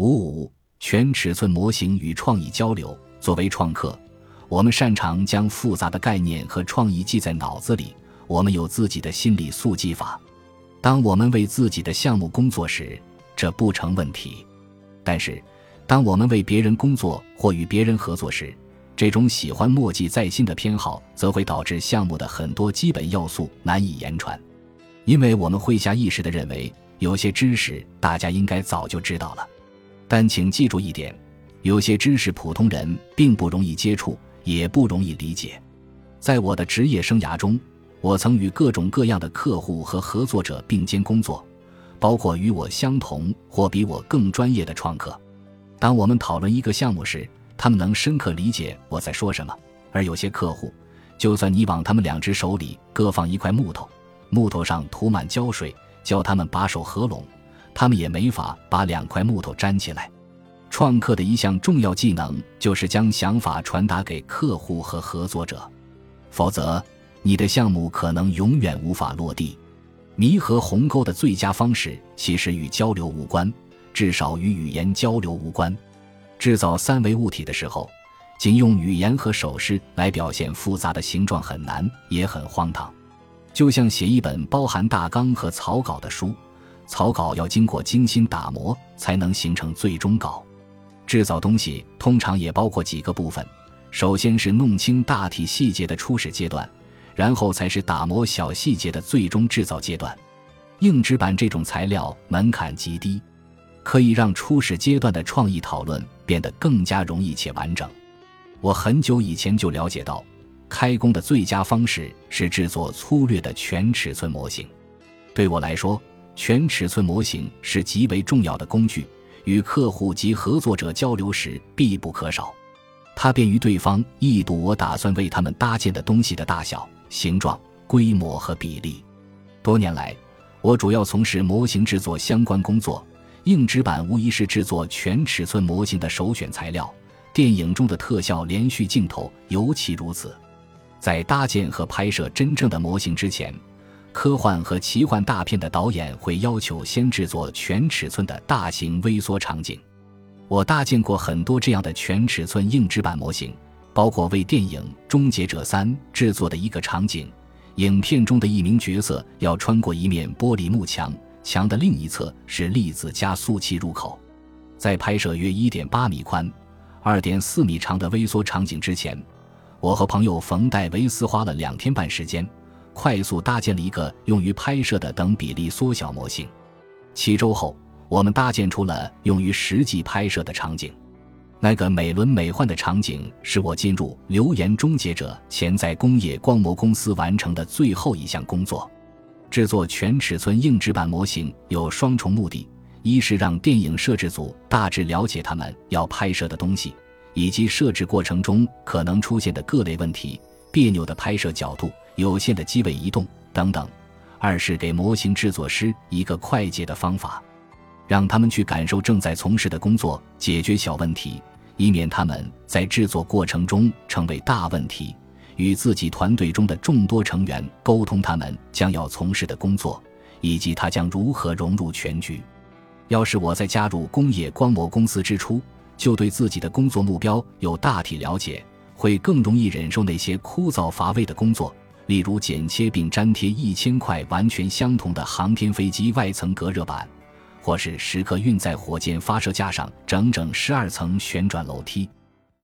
五五全尺寸模型与创意交流。作为创客，我们擅长将复杂的概念和创意记在脑子里。我们有自己的心理速记法。当我们为自己的项目工作时，这不成问题。但是，当我们为别人工作或与别人合作时，这种喜欢墨迹在心的偏好，则会导致项目的很多基本要素难以言传。因为我们会下意识地认为，有些知识大家应该早就知道了。但请记住一点，有些知识普通人并不容易接触，也不容易理解。在我的职业生涯中，我曾与各种各样的客户和合作者并肩工作，包括与我相同或比我更专业的创客。当我们讨论一个项目时，他们能深刻理解我在说什么；而有些客户，就算你往他们两只手里各放一块木头，木头上涂满胶水，叫他们把手合拢。他们也没法把两块木头粘起来。创客的一项重要技能就是将想法传达给客户和合作者，否则你的项目可能永远无法落地。弥合鸿沟的最佳方式其实与交流无关，至少与语言交流无关。制造三维物体的时候，仅用语言和手势来表现复杂的形状很难，也很荒唐。就像写一本包含大纲和草稿的书。草稿要经过精心打磨，才能形成最终稿。制造东西通常也包括几个部分：首先是弄清大体细节的初始阶段，然后才是打磨小细节的最终制造阶段。硬纸板这种材料门槛极低，可以让初始阶段的创意讨论变得更加容易且完整。我很久以前就了解到，开工的最佳方式是制作粗略的全尺寸模型。对我来说，全尺寸模型是极为重要的工具，与客户及合作者交流时必不可少。它便于对方一睹我打算为他们搭建的东西的大小、形状、规模和比例。多年来，我主要从事模型制作相关工作，硬纸板无疑是制作全尺寸模型的首选材料。电影中的特效连续镜头尤其如此。在搭建和拍摄真正的模型之前，科幻和奇幻大片的导演会要求先制作全尺寸的大型微缩场景。我搭建过很多这样的全尺寸硬纸板模型，包括为电影《终结者三》制作的一个场景。影片中的一名角色要穿过一面玻璃幕墙，墙的另一侧是粒子加速器入口。在拍摄约1.8米宽、2.4米长的微缩场景之前，我和朋友冯戴维斯花了两天半时间。快速搭建了一个用于拍摄的等比例缩小模型。七周后，我们搭建出了用于实际拍摄的场景。那个美轮美奂的场景是我进入《流言终结者》前在工业光魔公司完成的最后一项工作。制作全尺寸硬纸板模型有双重目的：一是让电影摄制组大致了解他们要拍摄的东西，以及摄制过程中可能出现的各类问题，别扭的拍摄角度。有限的机位移动等等；二是给模型制作师一个快捷的方法，让他们去感受正在从事的工作，解决小问题，以免他们在制作过程中成为大问题。与自己团队中的众多成员沟通他们将要从事的工作，以及他将如何融入全局。要是我在加入工业光魔公司之初就对自己的工作目标有大体了解，会更容易忍受那些枯燥乏味的工作。例如剪切并粘贴一千块完全相同的航天飞机外层隔热板，或是时刻运载火箭发射架上整整十二层旋转楼梯。